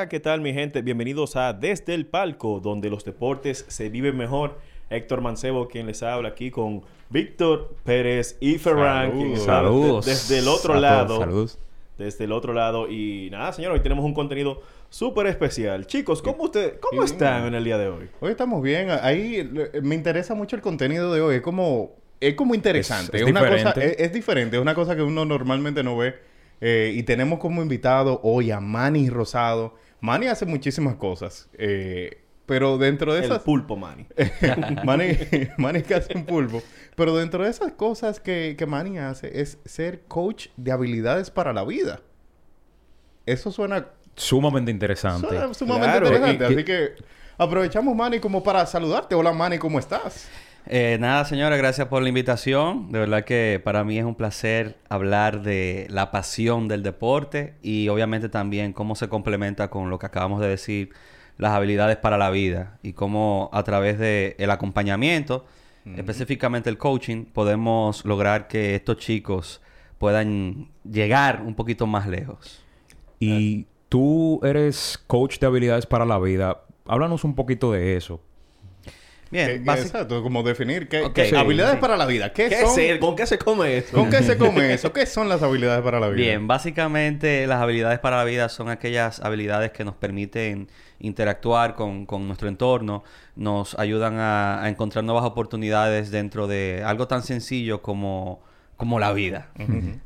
Hola, ¿qué tal mi gente? Bienvenidos a Desde el Palco, donde los deportes se viven mejor. Héctor Mancebo, quien les habla aquí con Víctor Pérez y Ferran. Saludos. de- Desde el otro A lado. saludos. Desde el otro lado. Y nada, señor, hoy tenemos un contenido súper especial. Chicos, ¿cómo, usted, ¿cómo están en el día de hoy? Hoy estamos bien. Ahí eh, me interesa mucho el contenido de hoy. Es como, es como interesante. Es- Es, es una cosa, diferente. es, es diferente. Es una cosa que uno normalmente no ve. Eh, y tenemos como invitado hoy a Manny Rosado. Manny hace muchísimas cosas. eh, pero dentro de El esas... pulpo, Manny. Manny, Manny que hace un pulpo. Pero dentro de esas cosas que, que Manny hace es ser coach de habilidades para la vida. Eso suena Sumamente interesante. Suena sumamente Claro, interesante. y- Así que aprovechamos, Manny, como para saludarte. Hola, Manny, ¿cómo estás? Eh, nada, señora, gracias por la invitación. De verdad que para mí es un placer hablar de la pasión del deporte y obviamente también cómo se complementa con lo que acabamos de decir, las habilidades para la vida y cómo a través del el acompañamiento, específicamente el coaching, podemos lograr que estos chicos puedan llegar un poquito más lejos. Y tú eres coach de habilidades para la vida. Háblanos un poquito de eso. Bien, ¿Qué- qué- basi- exacto, como definir qué, Ok, qué- sí, habilidades sí. para la vida. ¿Qué, ¿Qué son? se- ¿Con qué se come eso? ¿Con qué se come eso? ¿Qué son las habilidades para la vida? Bien, básicamente las habilidades para la vida son aquellas habilidades que nos permiten interactuar con, con nuestro entorno, nos ayudan a, a encontrar nuevas oportunidades dentro de algo tan sencillo como, como la vida.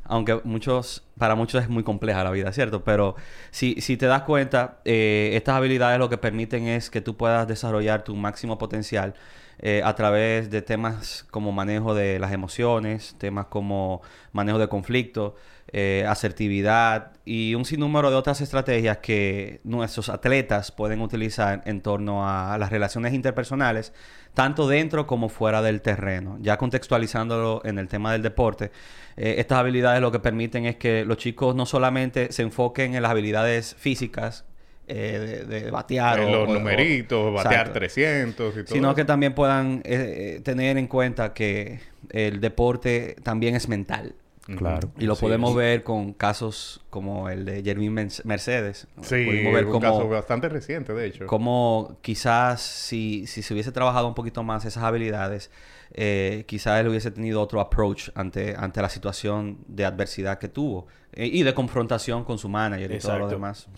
Aunque muchos, para muchos es muy compleja la vida, ¿cierto? Pero si, si te das cuenta, eh, estas habilidades lo que permiten es que tú puedas desarrollar tu máximo potencial eh, a través de temas como manejo de las emociones, temas como manejo de conflicto, eh, asertividad y un sinnúmero de otras estrategias que nuestros atletas pueden utilizar en torno a las relaciones interpersonales, tanto dentro como fuera del terreno. Ya contextualizándolo en el tema del deporte, eh, estas habilidades lo que permiten es que los chicos no solamente se enfoquen en las habilidades físicas, eh, de, de batear En los o- numeritos, batear Exacto. 300 y todo Sino eso. que también puedan eh, tener en cuenta que el deporte también es mental. Claro. Y lo Sí, podemos ver con casos como el de Jermín Men- Mercedes. Sí, Pudimos ver un cómo, caso bastante reciente, de hecho. cómo quizás si, si se hubiese trabajado un poquito más esas habilidades, eh, quizás él hubiese tenido otro approach ante, ante la situación de adversidad que tuvo. eh, y de confrontación con su manager y todo lo Exacto. demás.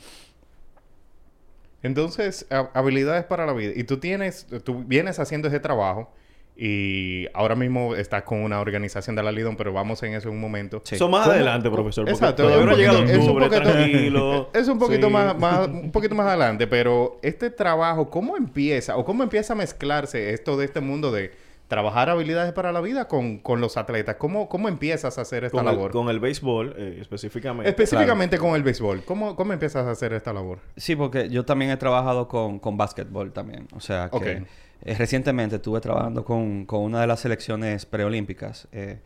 Entonces, ha- habilidades para la vida. Y tú tienes, tú vienes haciendo ese trabajo y ahora mismo estás con una organización de la Lidon, pero vamos en eso en un momento. Sí. Eso más ¿Cómo- adelante, profesor. Exacto, todavía es no poquito- es un octubre, poquito- tranquilo. Es un poquito Sí. más, más- un poquito más adelante, pero este trabajo, ¿cómo empieza? ¿O cómo empieza a mezclarse esto de este mundo de trabajar habilidades para la vida con, con los atletas? ¿Cómo, ¿Cómo empiezas a hacer esta Con el, labor? con el béisbol, eh, específicamente. Específicamente con el béisbol. ¿Cómo, ¿Cómo empiezas a hacer esta labor? Sí, porque yo también he trabajado con, con básquetbol también. O sea, que Ok. Eh, recientemente estuve trabajando con, con una de las selecciones preolímpicas. eh,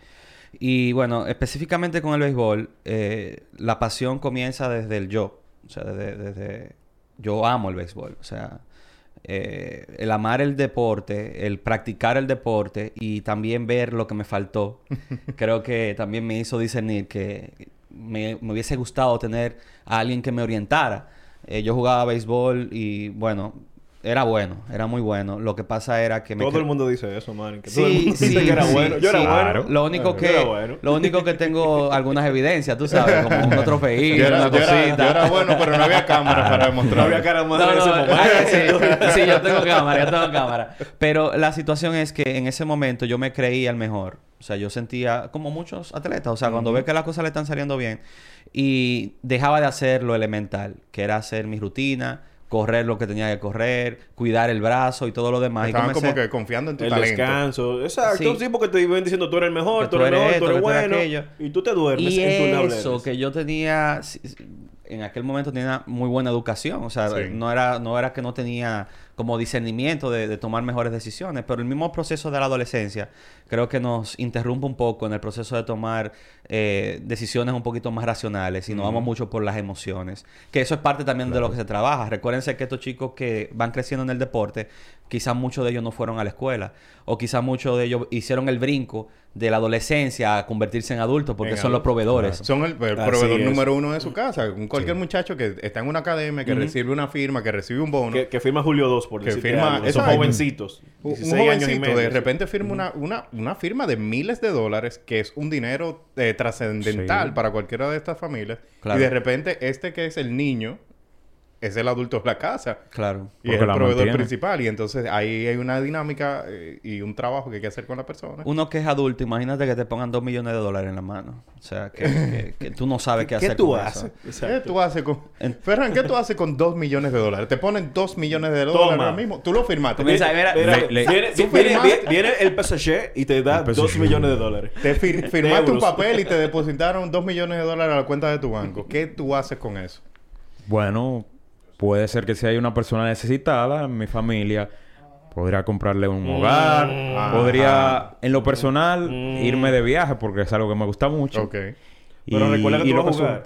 y bueno, específicamente con el béisbol, eh, la pasión comienza desde el yo. O sea, desde, desde- yo amo el béisbol. O sea, eh, el amar el deporte, el practicar el deporte y también ver lo que me faltó, creo que también me hizo discernir que me, me hubiese gustado tener a alguien que me orientara. Eh, yo jugaba béisbol y bueno, era bueno, era muy bueno. Lo que pasa era que me Todo cre- el mundo dice eso, man. Que Sí, todo el mundo sí, dice que era sí, bueno. Yo sí. era bueno. Lo único Yo que era bueno. lo único que tengo algunas evidencias, tú sabes, como un era, una yo era- cosita. yo era bueno, pero no había cámara para No demostrar. había cara más No, en no, ese no, momento. sí, sí, yo tengo cámara, yo tengo cámara. Pero la situación es que en ese momento yo me creía el mejor. O sea, yo sentía como muchos atletas. O sea, cuando ve que las cosas le están saliendo bien y dejaba de hacer lo elemental, que era hacer mi rutina, correr lo que tenía que correr, cuidar el brazo y todo lo demás. Y Estaban comencé- como que confiando en tu El talento. descanso. Exacto. Sí. Sí, porque te iban diciendo tú eres el mejor, Que tú tú eres el mejor, tú eres que tú eres bueno. aquello. Y tú te duermes Y en tu eso que yo tenía, en aquel momento tenía muy buena educación, o sea, Sí. no era no era que no tenía como discernimiento de, de tomar mejores decisiones, pero el mismo proceso de la adolescencia creo que nos interrumpe un poco en el proceso de tomar eh, decisiones un poquito más racionales y nos vamos mucho por las emociones, que eso es parte también de lo que se trabaja. Recuérdense que estos chicos que van creciendo en el deporte, quizás muchos de ellos no fueron a la escuela o quizás muchos de ellos hicieron el brinco de la adolescencia a convertirse en adultos porque En son los proveedores. Son el, proveedor es. número uno de su casa. Un cualquier muchacho que está en una academia, que recibe una firma, que recibe un bono. Que, que firma Julio 2, por Que firma-. Esos jovencitos. Un 16 años y jovencito medio. de repente firma una, una, una firma de miles de dólares, que es un dinero eh, trascendental Sí. para cualquiera de estas familias. Claro. Y de repente este que es el niño, es el adulto de la casa. Claro. Y es el proveedor mantiene. principal. Y entonces ahí hay una dinámica eh, y un trabajo que hay que hacer con la persona. Uno que es adulto, imagínate que te pongan dos millones de dólares en la mano. O sea, que, que- que tú no sabes qué, ¿Qué hacer tú con haces? eso. ¿Qué tú haces con... En- Ferran, ¿qué tú haces con dos millones de dólares? Te ponen dos millones de dólares Toma. ahora mismo. Tú lo firmaste. Comienza- mira, Mira, le- le- viene, ¿Tú viene- firmaste? viene- viene el PSG y te da El 2 PSG. millones de dólares. Te fir- firmaste un papel y te depositaron dos millones de dólares a la cuenta de tu banco. ¿Qué tú haces con eso? Bueno, puede ser que si hay una persona necesitada en mi familia, podría comprarle un hogar, Ajá. podría, en lo personal, irme de viaje porque es algo que me gusta mucho. Ok. Y- Pero recuerda que y tú lo vas a que jugar.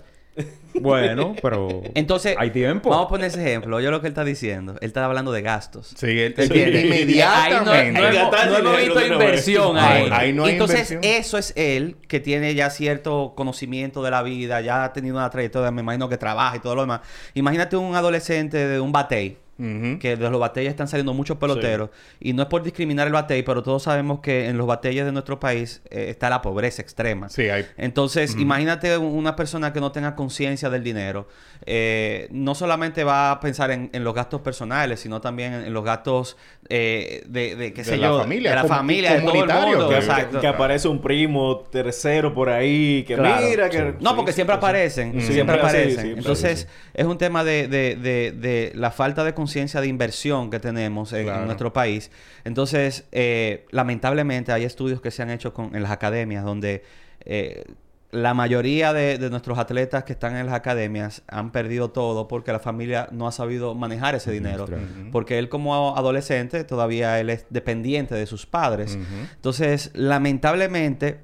Bueno, pero Entonces, hay tiempo. vamos a poner ese ejemplo. Yo lo que él está diciendo, él está hablando de gastos. Sí, él, ¿Te inmediatamente. Ahí no, no hemos, no visto inversión Ahí- ahí. ahí no hay Entonces, inversión. eso es él que tiene ya cierto conocimiento de la vida, ya ha tenido una trayectoria, me imagino que trabaja y todo lo demás. Imagínate un adolescente de un batey. Que de los batalles están saliendo muchos peloteros. Y no es por discriminar el batey, pero todos sabemos que en los batalles de nuestro país eh, está la pobreza extrema. Sí, hay... Entonces, imagínate un- una persona que no tenga conciencia del dinero. eh, no solamente va a pensar en, en los gastos personales, sino también en, en los gastos eh, de, de, qué De sé la yo, familia, de la como- familia, de todo el mundo. que- Exacto. Que aparece un primo tercero por ahí. Que Claro. mira que... No, porque siempre aparecen, siempre aparecen. Entonces, es un tema de, de, de, de la falta de conciencia de inversión que tenemos en, nuestro país. Entonces, eh, lamentablemente hay estudios que se han hecho con, en las academias donde eh, la mayoría de, de nuestros atletas que están en las academias han perdido todo porque la familia no ha sabido manejar ese dinero. Porque él como adolescente todavía él es dependiente de sus padres. Entonces, lamentablemente,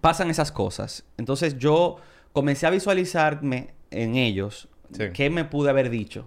pasan esas cosas. Entonces, yo comencé a visualizarme en ellos Sí. qué me pude haber dicho,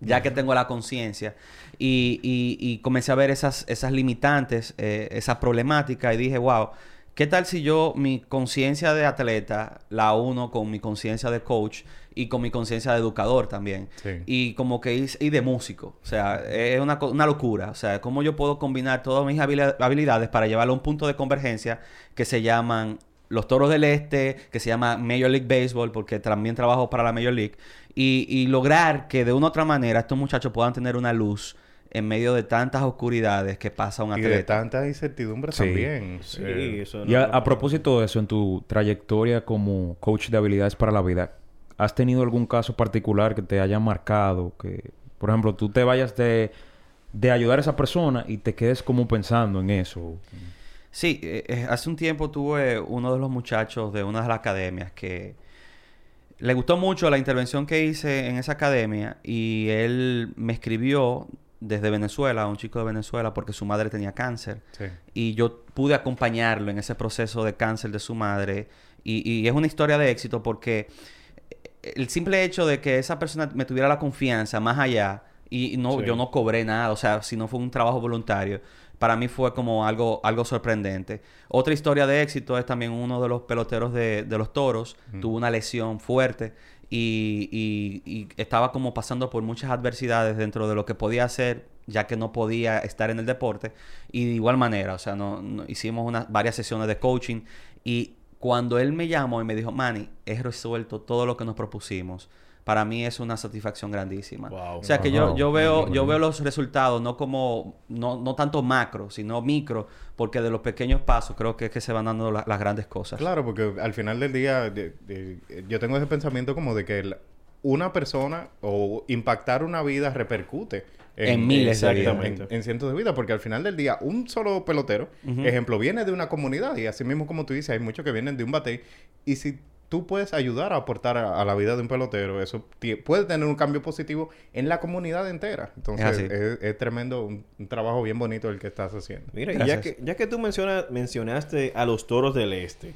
ya que tengo la conciencia. Y, y- y comencé a ver esas, esas limitantes, eh, esa problemática, y dije, wow. ¿Qué tal si yo mi conciencia de atleta la uno con mi conciencia de coach y con mi conciencia de educador también? Sí. Y como que hice- y de músico. O sea, es una, una locura. O sea, cómo yo puedo combinar todas mis habili- habilidades para llevarlo a un punto de convergencia que se llaman los Toros del Este, que se llama Major League Baseball, porque también trabajo para la Major League, y, y lograr que de una u otra manera estos muchachos puedan tener una luz en medio de tantas oscuridades que pasa un Y de atleta. tanta incertidumbre Sí. también. Sí, Eh, eso Y a, no- a propósito de eso, en tu trayectoria como coach de habilidades para la vida, ¿has tenido algún caso particular que te haya marcado? Que, por ejemplo, tú te vayas de, de ayudar a esa persona y te quedes como pensando en eso. Sí, eh, eh, hace un tiempo tuve uno de los muchachos de una de las academias que le gustó mucho la intervención que hice en esa academia y él me escribió desde Venezuela, un chico de Venezuela, porque su madre tenía cáncer. sí. Y yo pude acompañarlo en ese proceso de cáncer de su madre. Y, y es una historia de éxito porque el simple hecho de que esa persona me tuviera la confianza más allá y no Sí. yo no cobré nada, o sea, si no fue un trabajo voluntario, para mí fue como algo, algo sorprendente. Otra historia de éxito es también uno de los peloteros de, de los toros, tuvo una lesión fuerte y, y- y estaba como pasando por muchas adversidades dentro de lo que podía hacer, ya que no podía estar en el deporte. Y de igual manera, o sea, no, no- hicimos unas, varias sesiones de coaching y cuando él me llamó y me dijo, Manny, he resuelto todo lo que nos propusimos. Para mí es una satisfacción grandísima. Wow. o sea que yo, Wow. yo veo, yo veo los resultados no como, no, no tanto macro, sino micro, porque de los pequeños pasos creo que es que se van dando la- las grandes cosas. Claro, porque al final del día de- de- yo tengo ese pensamiento como de que el- una persona o impactar una vida repercute En miles de vidas. en, en cientos de vidas, porque al final del día un solo pelotero, ejemplo, viene de una comunidad y así mismo como tú dices, hay muchos que vienen de un bate y si tú puedes ayudar a aportar a, a la vida de un pelotero, eso puede tener un cambio positivo en la comunidad entera. Entonces Es así. es, es tremendo, un, un trabajo bien bonito el que estás haciendo. Mira, Gracias. ya que, ya que tú menciona- mencionaste a los toros del este,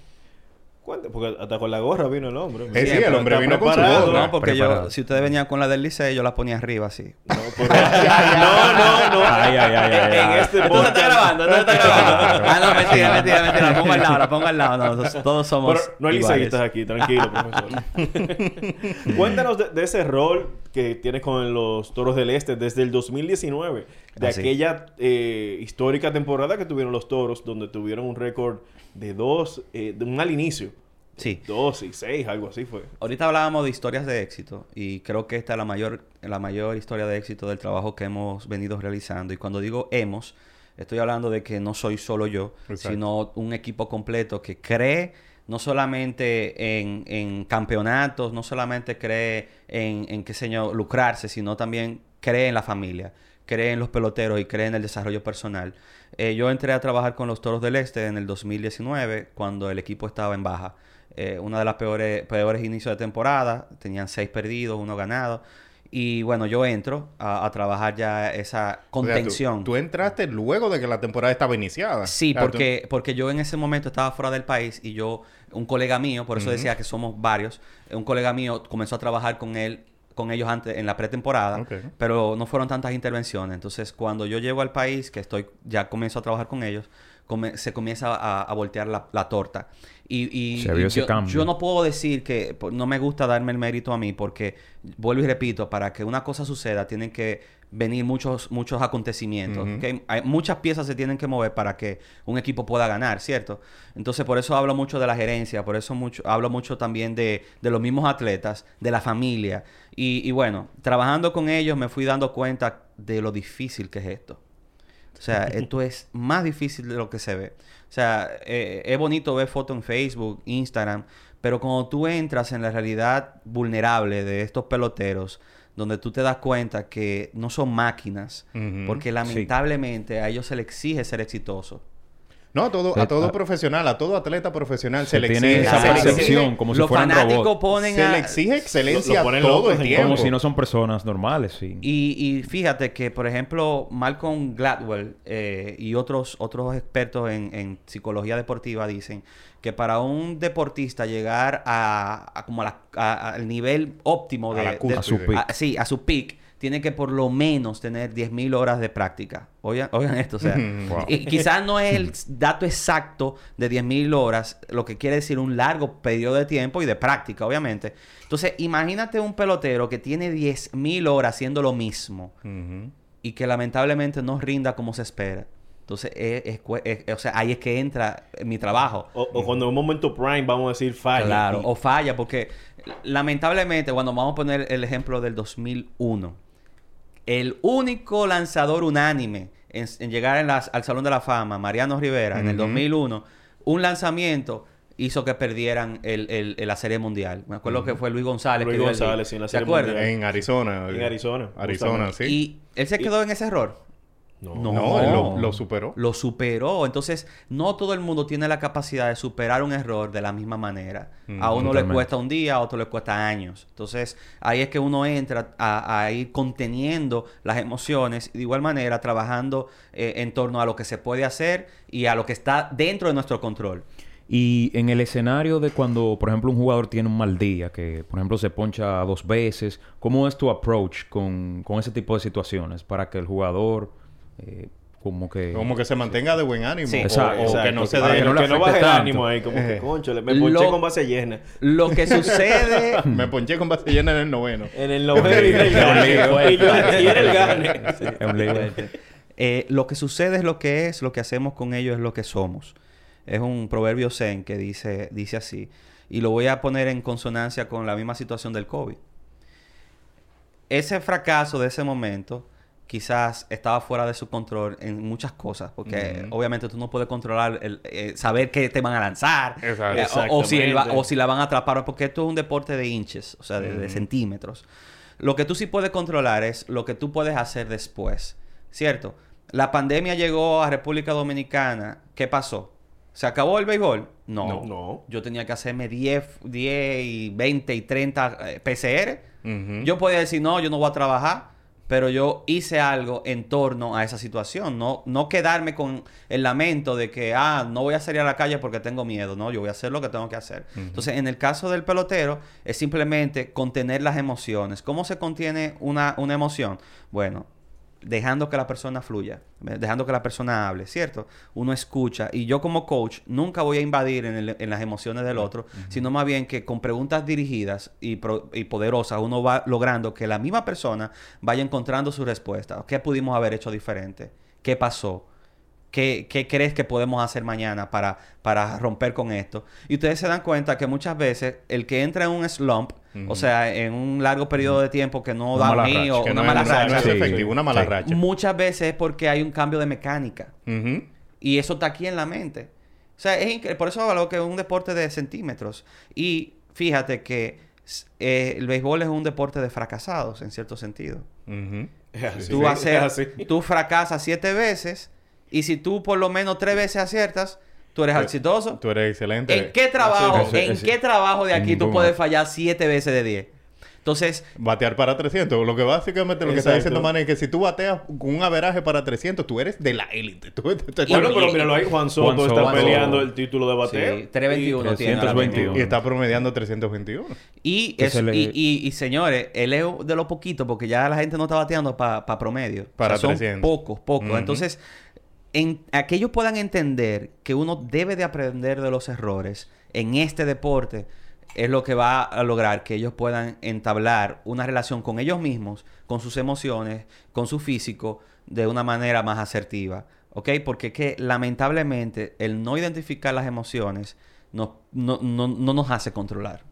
¿cuánto? Porque hasta con la gorra vino el hombre. Eh, sí, el hombre vino con su gorra. No, porque yo, Preparado. si ustedes venían con la del liceo, yo la ponía arriba así. No, pero- no, no, no. Ay, ay, ay, ay, En este Entonces podcast- está grabando, entonces está grabando. ah, no, mentira, mentira, mentira. La pongo al lado, la pongo al lado. No, todos- todos somos. Pero no hay liceístas aquí, tranquilo, profesor. Cuéntanos de, de ese rol que tienes con los Toros del Este desde el 2019, de Así. aquella eh, histórica temporada que tuvieron los Toros, donde tuvieron un récord de dos, eh, de un al inicio, Sí. dos y seis, algo así fue. Ahorita hablábamos de historias de éxito y creo que esta es la mayor, la mayor historia de éxito del trabajo que hemos venido realizando. Y cuando digo hemos, estoy hablando de que no soy solo yo, Exacto. sino un equipo completo que cree no solamente en, en campeonatos, no solamente cree en, en qué sé yo, lucrarse, sino también cree en la familia, cree en los peloteros y cree en el desarrollo personal. Eh, yo entré a trabajar con los Toros del Este en el 2019, cuando el equipo estaba en baja. Eh, una de las peores, peores inicios de temporada, tenían seis perdidos, uno ganado. Y bueno, yo entro a, a trabajar ya esa O sea, tú- contención. tú, entraste luego de que la temporada estaba iniciada. Sí, tú- porque, porque yo en ese momento estaba fuera del país y yo, un colega mío, por eso decía que somos varios, un colega mío comenzó a trabajar con él, con ellos antes en la pretemporada, pero no fueron tantas intervenciones. Entonces, cuando yo llego al país, que estoy, ya comienzo a trabajar con ellos, come- se comienza a, a voltear la, la torta. Y, y- Se vio y ese yo, cambio. yo no puedo decir que pues, no me gusta darme el mérito a mí, porque vuelvo y repito, para que una cosa suceda, tienen que venir muchos, muchos acontecimientos. Hay muchas piezas se tienen que mover para que un equipo pueda ganar, ¿cierto? Entonces, por eso hablo mucho de la gerencia, por eso mucho, hablo mucho también de, de los mismos atletas, de la familia. Y, y bueno, trabajando con ellos me fui dando cuenta de lo difícil que es esto. O sea, esto es más difícil de lo que se ve. O sea, eh, es bonito ver fotos en Facebook, Instagram, pero cuando tú entras en la realidad vulnerable de estos peloteros, donde tú te das cuenta que no son máquinas, porque lamentablemente a ellos se les exige ser exitoso. No, a todo, a todo a- profesional, a todo atleta profesional se, Se le tiene exige, esa percepción como si los fuera un fanáticos robot. ponen se a... le exige excelencia Lo- lo ponen todo el tiempo. Como si no son personas normales, sí. Y, y fíjate que, por ejemplo, Malcolm Gladwell eh, y otros, otros expertos en, en psicología deportiva dicen que para un deportista llegar a, a como a la- a- al nivel óptimo A de, la de-. A su peak. a- sí, a su peak, tiene que por lo menos tener 10.000 horas de práctica. Oigan, oigan esto, o sea. Wow. y quizás no es el dato exacto de 10.000 horas, lo que quiere decir un largo periodo de tiempo y de práctica, obviamente. Entonces, imagínate un pelotero que tiene 10.000 horas haciendo lo mismo y que lamentablemente no rinda como se espera. Entonces, es- es o sea, ahí es que entra mi trabajo. O, o cuando en un momento prime, vamos a decir, falla. Claro, Y- o falla, porque lamentablemente, cuando vamos a poner el ejemplo del 2001, el único lanzador unánime en, en llegar en las- al Salón de la Fama, Mariano Rivera, en el Ujú. 2001, un lanzamiento hizo que perdieran el, el- el- la Serie Mundial. Me acuerdo que fue Luis González. Luis González, sí, en la ¿Se Serie? Mundial. En Arizona. En Arizona, Arizona, justamente. sí. Y él se quedó en ese error. No. No. No, él lo, lo superó. Lo superó. Entonces, no todo el mundo tiene la capacidad de superar un error de la misma manera. Mm, a uno le cuesta un día, a otro le cuesta años. Entonces, ahí es que uno entra a, a ir conteniendo las emociones y de igual manera trabajando eh, en torno a lo que se puede hacer y a lo que está dentro de nuestro control. Y en el escenario de cuando, por ejemplo, un jugador tiene un mal día, que por ejemplo se poncha dos veces, ¿cómo es tu approach con, con ese tipo de situaciones para que el jugador eh, como que... Como que se mantenga de buen ánimo. Sí. o, Exacto, o que no se dé... que no que no baje el ánimo ahí, como que, Eh. concho, me ponché Lo- con base llena. Lo que sucede... Me ponché con base llena en el noveno. En el noveno y el gane. Y yo el. Eh, lo que sucede es lo que es, lo que hacemos con ellos es lo que somos. Es un proverbio zen que dice, dice así. Y lo voy a poner en consonancia con la misma situación del COVID. Ese fracaso de ese momento quizás estaba fuera de su control en muchas cosas, porque obviamente tú no puedes controlar el, eh, saber qué te van a lanzar, Exacto. eh, o, o si el o si la van a atrapar, porque esto es un deporte de inches, o sea, de, centímetros. Lo que tú sí puedes controlar es lo que tú puedes hacer después, ¿cierto? La pandemia llegó a República Dominicana, ¿qué pasó? ¿Se acabó el béisbol? No. No. No. Yo tenía que hacerme 10, 10 y 20 y 30 eh, PCR. Yo podía decir, no, yo no voy a trabajar, pero yo hice algo en torno a esa situación. No, no quedarme con el lamento de que, ah, no voy a salir a la calle porque tengo miedo. No, yo voy a hacer lo que tengo que hacer. Entonces, en el caso del pelotero, es simplemente contener las emociones. ¿Cómo se contiene una, una emoción? Bueno, dejando que la persona fluya, eh, dejando que la persona hable, ¿cierto? Uno escucha y yo como coach nunca voy a invadir en, el- en las emociones del otro, sino más bien que con preguntas dirigidas y, pro- y poderosas uno va logrando que la misma persona vaya encontrando su respuesta. ¿Qué pudimos haber hecho diferente? ¿Qué pasó? ¿Qué, qué crees que podemos hacer mañana para, para romper con esto? Y ustedes se dan cuenta que muchas veces el que entra en un slump, o sea, en un largo periodo de tiempo que no Una da racha, o Que una no, mala no racha, Sí. efectivo, una mala Sí. racha. muchas veces es porque hay un cambio de mecánica. Y eso está aquí en la mente. O sea, es por eso hablo que es un deporte de centímetros. Y fíjate que eh, el béisbol es un deporte de fracasados, en cierto sentido. Ujú. Es así. tú, Sí, haces- es así. tú fracasas siete veces y si tú por lo menos tres veces aciertas, tú eres exitoso. Tú eres excelente. ¿En qué trabajo, es, en qué trabajo de aquí tú puedes fallar siete veces de diez? Entonces, Batear para 300. Lo que básicamente lo que está diciendo Man es que si tú bateas con un averaje para 300, tú eres de la élite. Tú- tú- tú- Bueno, Y- pero y- míralo ahí. Juan Soto Juan está Soto. peleando el título de bateo. sí, 321 tiene. ahora mismo. 321. y está promediando 321. Y, es- le- y, y- y, señores, él es de lo poquito porque ya la gente no está bateando para promedio. Para O sea, son 300. pocos, pocos. Entonces, en, a que ellos puedan entender que uno debe de aprender de los errores en este deporte es lo que va a lograr que ellos puedan entablar una relación con ellos mismos, con sus emociones, con su físico, de una manera más asertiva. ¿Ok? Porque que lamentablemente el no identificar las emociones no, no, no, no nos hace controlar.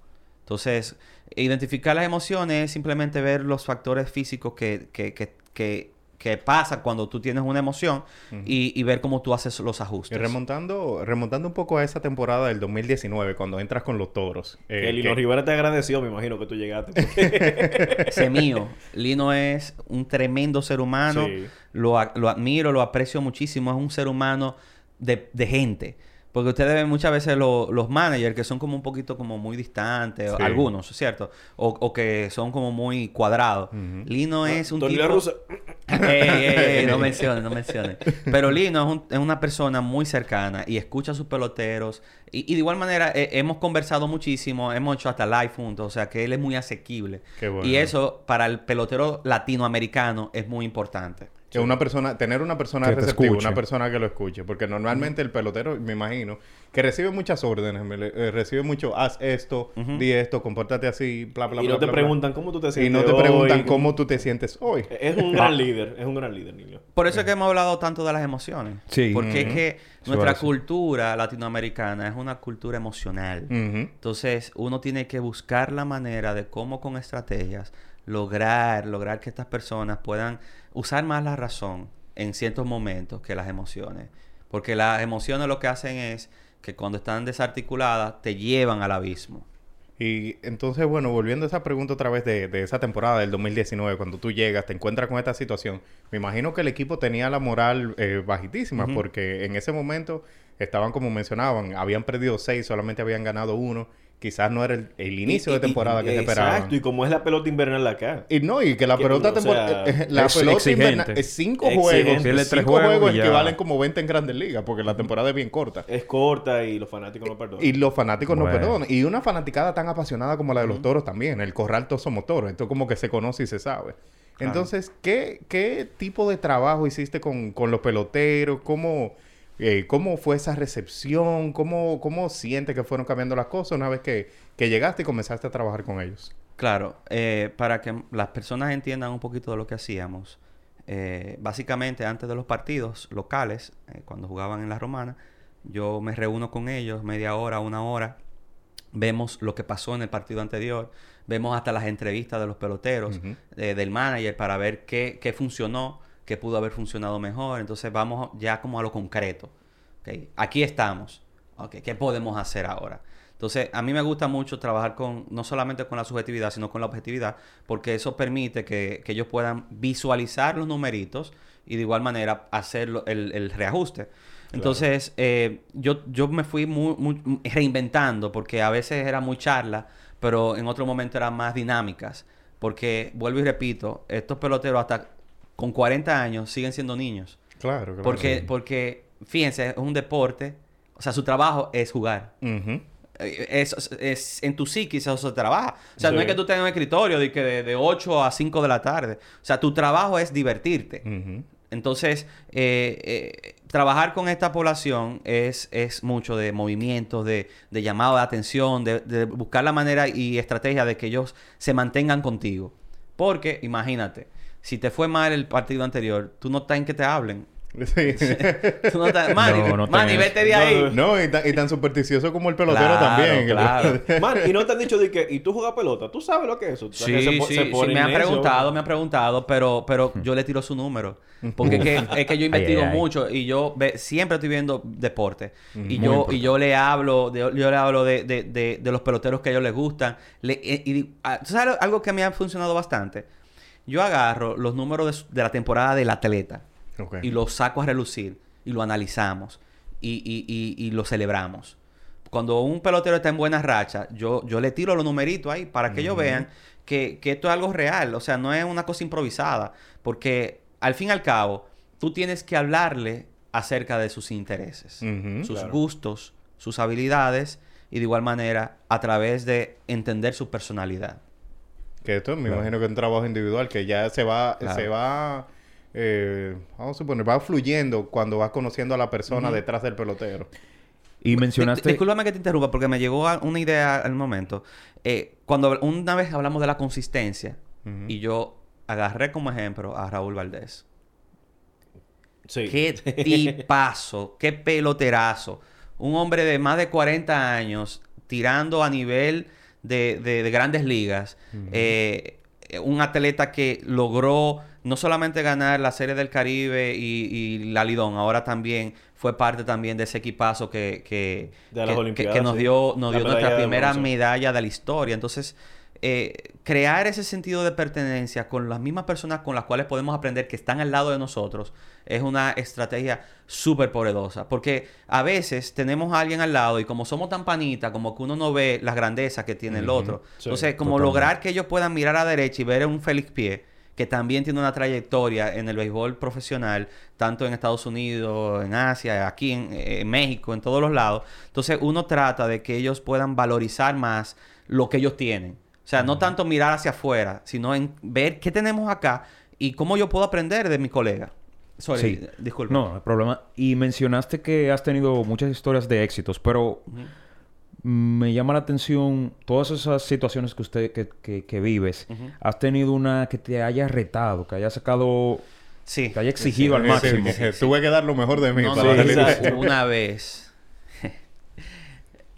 Entonces, identificar las emociones es simplemente ver los factores físicos que, que, que, que pasan cuando tú tienes una emoción y, y ver cómo tú haces los Y ajustes. remontando, remontando un poco a esa temporada del 2019, cuando entras con los toros. eh, Que Lino que- Rivera te agradeció, me imagino que tú llegaste. porque- Ese mío. Lino es un tremendo ser humano. Sí. Lo, lo admiro, lo aprecio muchísimo. Es un ser humano de, de gente. Porque ustedes ven muchas veces lo- los managers que son como un poquito como muy distantes, Sí. algunos, ¿cierto? O, o que son como muy cuadrados. Lino es un Tony tipo... La Russa. Ey, ey, ey, no menciones, no menciones. Pero Lino es, un- es una persona muy cercana y escucha a sus peloteros. Y, y de igual manera eh, hemos conversado muchísimo, hemos hecho hasta live juntos, o sea que él es muy asequible. Qué bueno. Y eso para el pelotero latinoamericano es muy importante. Que una persona, tener una persona Que receptiva, una persona que lo escuche. Porque normalmente el pelotero, me imagino, que recibe muchas órdenes, eh, recibe mucho, haz esto, di esto, compórtate así, bla, bla, Y bla. no te bla, bla. preguntan cómo tú te Y sientes no te hoy, preguntan cómo tú te sientes hoy. Es un gran líder. Es un gran líder, niño. Por eso es que hemos hablado tanto de las emociones. Sí. Porque es que nuestra cultura latinoamericana es una cultura emocional. Entonces, uno tiene que buscar la manera de cómo con estrategias lograr, lograr que estas personas puedan usar más la razón en ciertos momentos que las emociones. Porque las emociones lo que hacen es que cuando están desarticuladas te llevan al abismo. Y entonces, bueno, volviendo a esa pregunta otra vez de, de esa temporada del 2019, cuando tú llegas, te encuentras con esta situación, me imagino que el equipo tenía la moral eh, bajitísima, porque en ese momento estaban como mencionaban, habían perdido seis, solamente habían ganado uno, quizás no era el, el inicio Y- de temporada y- que se esperaba. Exacto, y como es la pelota invernal acá. Y no, y que la Que, pelota o sea, eh, la es pelota exigente. invernal es cinco Exigente. juegos, cinco tres juegos, ya. equivalen como 20 en Grandes Ligas, porque la temporada es bien corta. Es corta y los fanáticos no perdonan. Y los fanáticos no perdonan. Y una fanaticada tan apasionada como la de los toros también. El corral todos somos toros. Esto como que se conoce y se sabe. Entonces, ¿qué, qué tipo de trabajo hiciste con, con los peloteros? ¿Cómo, eh, ¿Cómo fue esa recepción? ¿Cómo, ¿Cómo sientes que fueron cambiando las cosas una vez que, que llegaste y comenzaste a trabajar con ellos? Claro, eh, para que las personas entiendan un poquito de lo que hacíamos, eh, básicamente antes de los partidos locales, eh, cuando jugaban en la Romana, yo me reúno con ellos media hora, una hora, vemos lo que pasó en el partido anterior, vemos hasta las entrevistas de los peloteros, del manager, para ver qué, qué funcionó, qué pudo haber funcionado mejor. Entonces vamos ya como a lo concreto. ¿ok? Aquí estamos. ¿Qué podemos hacer ahora? Entonces, a mí me gusta mucho trabajar con, no solamente con la subjetividad, sino con la objetividad, porque eso permite que, que ellos puedan visualizar los numeritos y de igual manera hacer el, el reajuste. Entonces, eh, yo, yo me fui muy, muy- reinventando, porque a veces era muy charla, pero en otro momento eran más dinámicas. Porque, vuelvo y repito, estos peloteros hasta con 40 años siguen siendo niños. Claro, claro. Porque, porque fíjense, es un deporte, o sea, su trabajo es jugar. Eh, Es, es- es- en tu psiquis eso se trabaja. O sea, Sí. no es que tú tengas un escritorio de, que de, de 8 a 5 de la tarde. O sea, tu trabajo es divertirte. Entonces, eh, eh, trabajar con esta población es, es mucho de movimientos, de, de llamado de atención, de, de buscar la manera y estrategia de que ellos se mantengan contigo. Porque, imagínate, si te fue mal el partido anterior, tú no estás en que te hablen. Sí. Tú no estás... Manny, No, no Manny, tenés. vete de ahí. No, no, y tan, y tan supersticioso como el pelotero Claro, también. claro. Man, y no te han dicho de que, ¿y tú juegas pelota? ¿Tú sabes lo que es eso? O sea, Sí, que se po- sí, se sí, ponen me han preguntado, me han preguntado, pero, pero yo le tiro su número. Porque es que, es que yo investigo Ay, ay, ay. mucho y yo ve- siempre estoy viendo deporte. Y Muy yo, y yo le hablo, de, yo le hablo de, de, de, de los peloteros que a ellos les gustan. Le- eh, y, ah, ¿tú sabes algo que a mí ha funcionado bastante? Yo agarro los números de, de la temporada del atleta y lo saco a relucir y lo analizamos y, y, y, y lo celebramos. Cuando un pelotero está en buena racha, yo, yo le tiro los numeritos ahí para que ellos vean que, que esto es algo real, o sea, no es una cosa improvisada, porque al fin y al cabo, tú tienes que hablarle acerca de sus intereses, sus Claro. gustos, sus habilidades y de igual manera a través de entender su personalidad. Que esto me Claro. imagino que es un trabajo individual que ya se va, Claro. se va, eh, vamos a suponer, va fluyendo cuando vas conociendo a la persona detrás del pelotero. Y mencionaste... Discúlpame que te interrumpa porque me llegó a- una idea al momento. Eh, cuando una vez hablamos de la consistencia y yo agarré como ejemplo a Raúl Valdés. Sí. Qué tipazo, qué peloterazo. Un hombre de más de 40 años tirando a nivel de, de- de grandes ligas. Eh, un atleta que logró no solamente ganar la Serie del Caribe y, y la Lidón, ahora también fue parte también de ese equipazo que, que, De que- que- nos dio, nos dio nuestra primera medalla de la historia. Entonces, eh, crear ese sentido de pertenencia con las mismas personas con las cuales podemos aprender que están al lado de nosotros es una estrategia súper poderosa. Porque a veces tenemos a alguien al lado y como somos tan panitas, como que uno no ve las grandezas que tiene el otro. Sí, Entonces, como totalmente. lograr que ellos puedan mirar a la derecha y ver un Félix Pie que también tiene una trayectoria en el béisbol profesional, tanto en Estados Unidos, en Asia, aquí en, en México, en todos los lados. Entonces uno trata de que ellos puedan valorizar más lo que ellos tienen. O sea, no tanto mirar hacia afuera, sino en ver qué tenemos acá y cómo yo puedo aprender de mi colega. Sorry, Sí. disculpa. No, no hay problema. Y mencionaste que has tenido muchas historias de éxitos, pero Ujú. me llama la atención todas esas situaciones que usted que, que- que vives. Ujú. ¿Has tenido una que te haya retado, que haya sacado, Sí. que haya exigido al Sí, máximo? sí, Tuve que dar lo mejor de mí No, para no, una vez.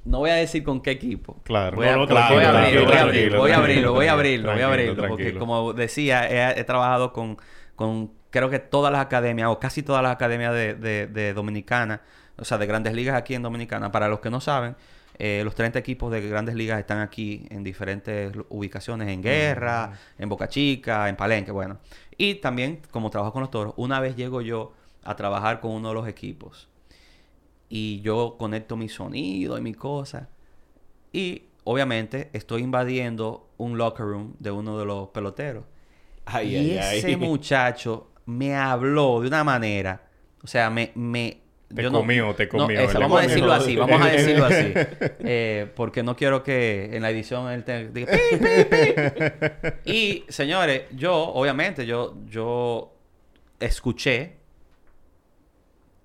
No voy a decir con qué equipo. Claro. Voy a, No, no, voy a abrirlo, voy a abrirlo, voy a abrirlo, voy a abrirlo, voy a abrirlo. Porque como decía, he, he trabajado con, con creo que todas las academias, o casi todas las academias de, de, de Dominicana, o sea, de grandes ligas aquí en Dominicana. Para los que no saben, eh, los 30 equipos de grandes ligas están aquí en diferentes ubicaciones, en Guerra, en Boca Chica, en Palenque, bueno. Y también, como trabajo con los toros, una vez llego yo a trabajar con uno de los equipos y yo conecto mi sonido y mi cosa. Y obviamente, estoy invadiendo un locker room de uno de los peloteros. Ay, y ay, ese ay. muchacho me habló de una manera, o sea, me... me Te yo no- comió, te no, comió, esa, vamos a decirlo así, vamos a decirlo así. Eh, porque no quiero que en la edición él te diga "Pi, pi, pi". Y, señores, yo, obviamente, yo, yo escuché,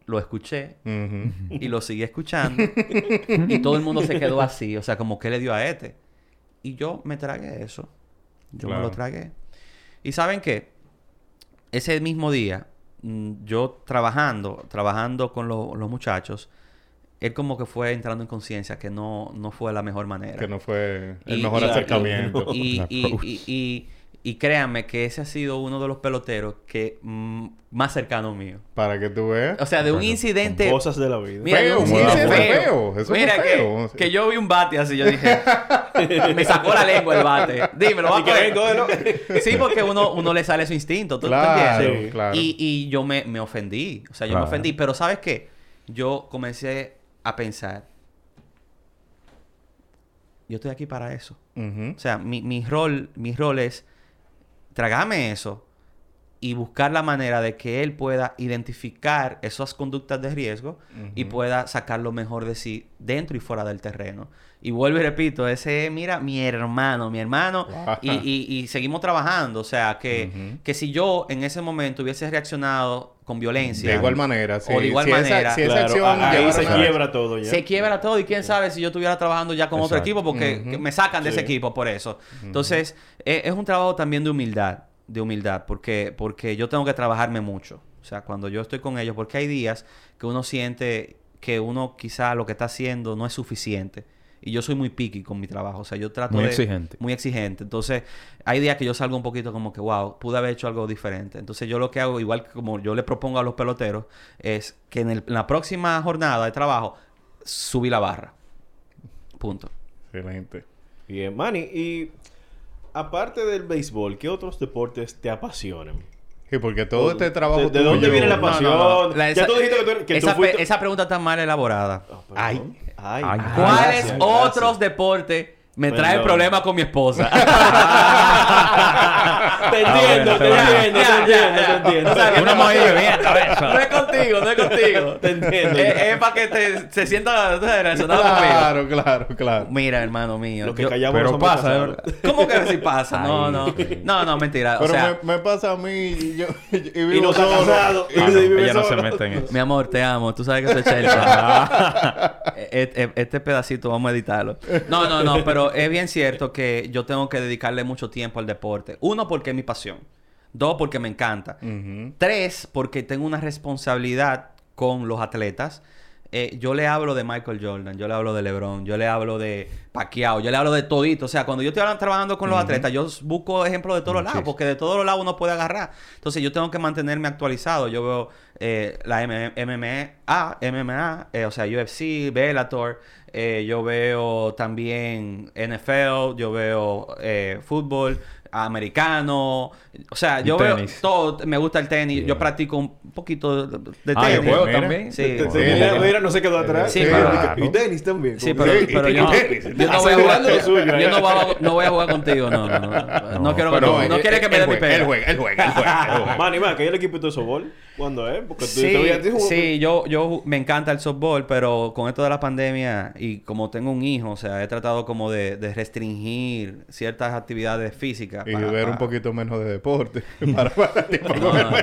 lo escuché y lo seguí escuchando. y todo el mundo se quedó así, o sea, como que le dio a este. Y yo me tragué eso. Yo me lo tragué. Y ¿saben qué? Ese mismo día, mm, yo trabajando, trabajando con lo- los muchachos, él como que fue entrando en conciencia que no, no fue la mejor manera. Que no fue el Y- mejor y- acercamiento. Y. y, y- y créanme que ese ha sido uno de los peloteros que mm, más cercano mío. Para que tú veas. O sea, de un incidente... Cosas de la vida. Mira, Feo, un incidente feo. Eso Mira fue que, feo. que yo vi un bate así, yo dije... me sacó la lengua el bate. Dímelo, va Y a cógelo. Sí, porque uno, uno le sale su instinto. ¿Tú, tú Claro, entiendes? Sí. claro. Y, y yo me, me ofendí. O sea, yo Claro. me ofendí. Pero ¿sabes qué? Yo comencé a pensar... Yo estoy aquí para eso. Ujú. O sea, mi, mi rol, mi rol es tragarme eso y buscar la manera de que él pueda identificar esas conductas de riesgo y pueda sacar lo mejor de sí dentro y fuera del terreno. Y vuelvo y repito, ese es, mira, mi hermano, mi hermano, y, y- y seguimos trabajando. O sea, que, que si yo en ese momento hubiese reaccionado con violencia, De igual manera, sí. O de igual si manera. Esa, si esa Claro, acción ahí se quiebra todo ya. se quiebra todo y quién sabe si yo estuviera trabajando ya con otro equipo porque me sacan de ese equipo por eso. Entonces, eh, es un trabajo también de humildad, de humildad, porque, porque yo tengo que trabajarme mucho. O sea, cuando yo estoy con ellos, porque hay días que uno siente que uno quizá lo que está haciendo no es suficiente. Y yo soy muy picky con mi trabajo. O sea, yo trato Muy de... exigente. Muy exigente. Entonces, hay días que yo salgo un poquito como que, wow, pude haber hecho algo diferente. Entonces, yo lo que hago, igual que como yo le propongo a los peloteros, es que en, el- en la próxima jornada de trabajo, subí la barra. Punto. Excelente. Bien, Manny, y aparte del béisbol, ¿qué otros deportes te apasionan? Sí, porque todo este trabajo ¿De, de tuyo- dónde viene la pasión? no, no. La- ya esa- tú dijiste que tú, que esa, fuiste... esa pregunta está mal elaborada. Ah. Ay. Ay. Ay, ¿Cuáles gracias, otros gracias. deportes me traen Perdón. problemas con mi esposa? Te entiendo, Ah, te bueno, entiendo, te entiendo, te entiendo. O sea, no- maíz bebiendo eso. No es contigo, no es contigo. Te entiendo. Es, es para que te, se sienta relacionado conmigo. Claro, claro, claro. Mira, hermano mío. Lo que yo- callamos pero pasa, verdad. ¿Cómo que si pasa? No, Ay, no. sí. No, no, mentira. Pero o sea, me, me pasa a mí y yo y, Y vivo no está solo. casado. Ah, Y no, vive ella no se mete en eso. mi amor, te amo. Tú sabes que soy Chelsea. E- e- este pedacito vamos a editarlo. No, no, no, pero es bien cierto que yo tengo que dedicarle mucho tiempo al deporte. Uno, porque es mi pasión. Dos, porque me encanta. Tres, porque tengo una responsabilidad con los atletas. Eh, yo le hablo de Michael Jordan, yo le hablo de LeBron, yo le hablo de Pacquiao, yo le hablo de todito. O sea, cuando yo estoy trabajando con los atletas, yo busco ejemplos de todos los lados, porque de todos los lados uno puede agarrar. Entonces, yo tengo que mantenerme actualizado. Yo veo eh, la M- MMA, MMA, eh, o sea, UFC, Bellator. eh, yo veo también NFL, yo veo eh, fútbol americano. O sea, yo veo tenis. todo. Me gusta el tenis. Yo practico un poquito de, de Ah, yo tenis. juego también. Sí. Mira, no se quedó atrás. Sí, Y- tenis también. Sí, pero, que- yo, tenis. no voy a jugar, yo eh. no, voy a, no voy a jugar contigo, no, no, no. No, No, quiero, Pero no, no él- quiere que me dé mi pega. Él juega, él juega, él. Manny, man, que hay el equipito de softball. ¿Cuándo es? Porque tú Sí, te sí, yo, yo me encanta el softball, pero con esto de la pandemia y como tengo un hijo, o sea, he tratado como de, de restringir ciertas actividades físicas. Y para- ver un poquito menos de deporte. para, para tipo, No, no, no.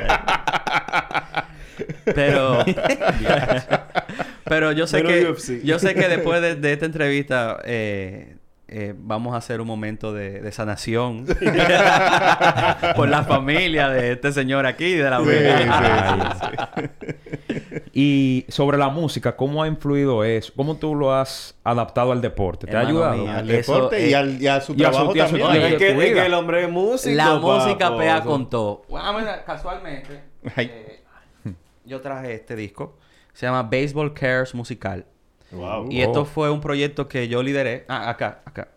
Pero, pero yo sé que UFC. yo sé que después de, de esta entrevista eh, eh, vamos a hacer un momento de, de sanación por la familia de este señor aquí de la sí, sí, sí. Y sobre la música, ¿cómo ha influido eso? ¿Cómo tú lo has adaptado al deporte? ¿Te ha ayudado? mío. Al Eso deporte y, es- al, y a su y trabajo y a su- también. Es que, es que el hombre es músico. La música papo. pega con todo. Bueno, mira, casualmente, eh, yo traje este disco. Se llama Baseball Cares Musical. Wow. Y Oh. esto fue un proyecto que yo lideré. Ah, acá, acá.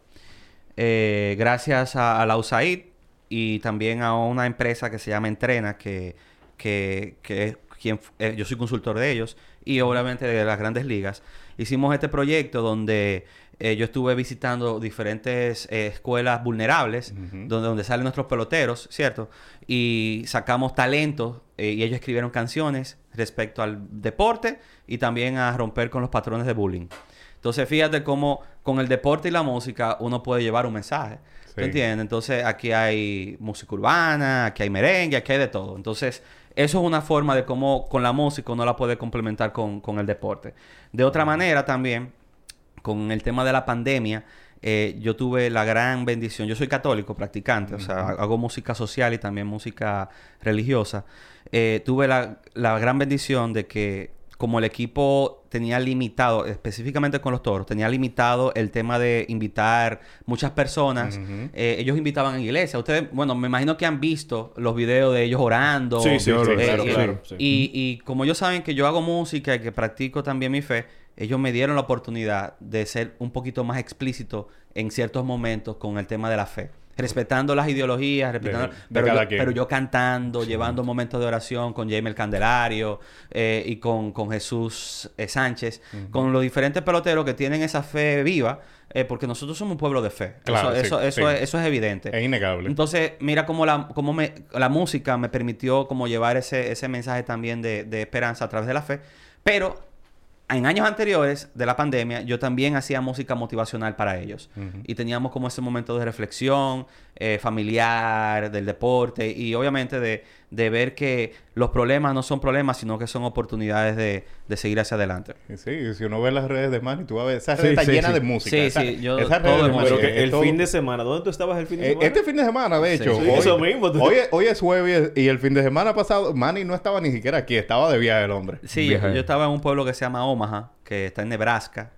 Eh, gracias a, a la USAID y también a una empresa que se llama Entrena, que, que, que es quien, eh, yo soy consultor de ellos. y obviamente de las grandes ligas. Hicimos este proyecto donde eh, yo estuve visitando diferentes eh, escuelas vulnerables, donde, donde salen nuestros peloteros, ¿cierto? Y sacamos talentos eh, y ellos escribieron canciones respecto al deporte y también a romper con los patrones de bullying. Entonces, fíjate cómo con el deporte y la música uno puede llevar un mensaje. ¿Tú Sí. entiendes? Entonces, aquí hay música urbana, aquí hay merengue, aquí hay de todo. Entonces, eso es una forma de cómo con la música uno la puede complementar con, con el deporte. De otra manera, también, con el tema de la pandemia, eh, yo tuve la gran bendición. Yo soy católico, practicante, o sea, hago música social y también música religiosa. Eh, tuve la, la gran bendición de que, como el equipo tenía limitado, específicamente con los toros, tenía limitado el tema de invitar muchas personas. eh, ellos invitaban en iglesia. Ustedes, bueno, me imagino que han visto los videos de ellos orando. Sí, sí, lo- claro, eh, claro. sí. Y, y como ellos saben que yo hago música y que practico también mi fe, ellos me dieron la oportunidad de ser un poquito más explícito en ciertos momentos con el tema de la fe. Respetando las ideologías, respetando, de pero, yo, quien. pero yo cantando, llevando momentos de oración con Jaime el Candelario eh, y con, con Jesús eh, Sánchez, con los diferentes peloteros que tienen esa fe viva, eh, porque nosotros somos un pueblo de fe. Claro, eso, sí, eso, es, eso es evidente. Es innegable. Entonces, mira cómo la, cómo me, la música me permitió como llevar ese, ese mensaje también de, de esperanza a través de la fe. Pero en años anteriores de la pandemia, yo también hacía música motivacional para ellos. Y teníamos como ese momento de reflexión eh, familiar, del deporte y obviamente de, de ver que los problemas no son problemas, sino que son oportunidades de, de seguir hacia adelante. Sí, si uno ve las redes de Manny, tú vas a ver, esa Sí, red está sí, llena sí. de música. Sí, Esa- sí, yo- esas todo redes de es música, Pero música. que el todo- fin de semana, ¿dónde tú estabas el fin de Eh, semana? Este fin de semana, de hecho. Sí, hoy, eso mismo. Hoy, es- hoy es jueves y el fin de semana pasado Manny no estaba ni siquiera aquí, estaba de viaje el hombre. Sí, yo, estaba en un pueblo que se llama Omaha, que está en Nebraska,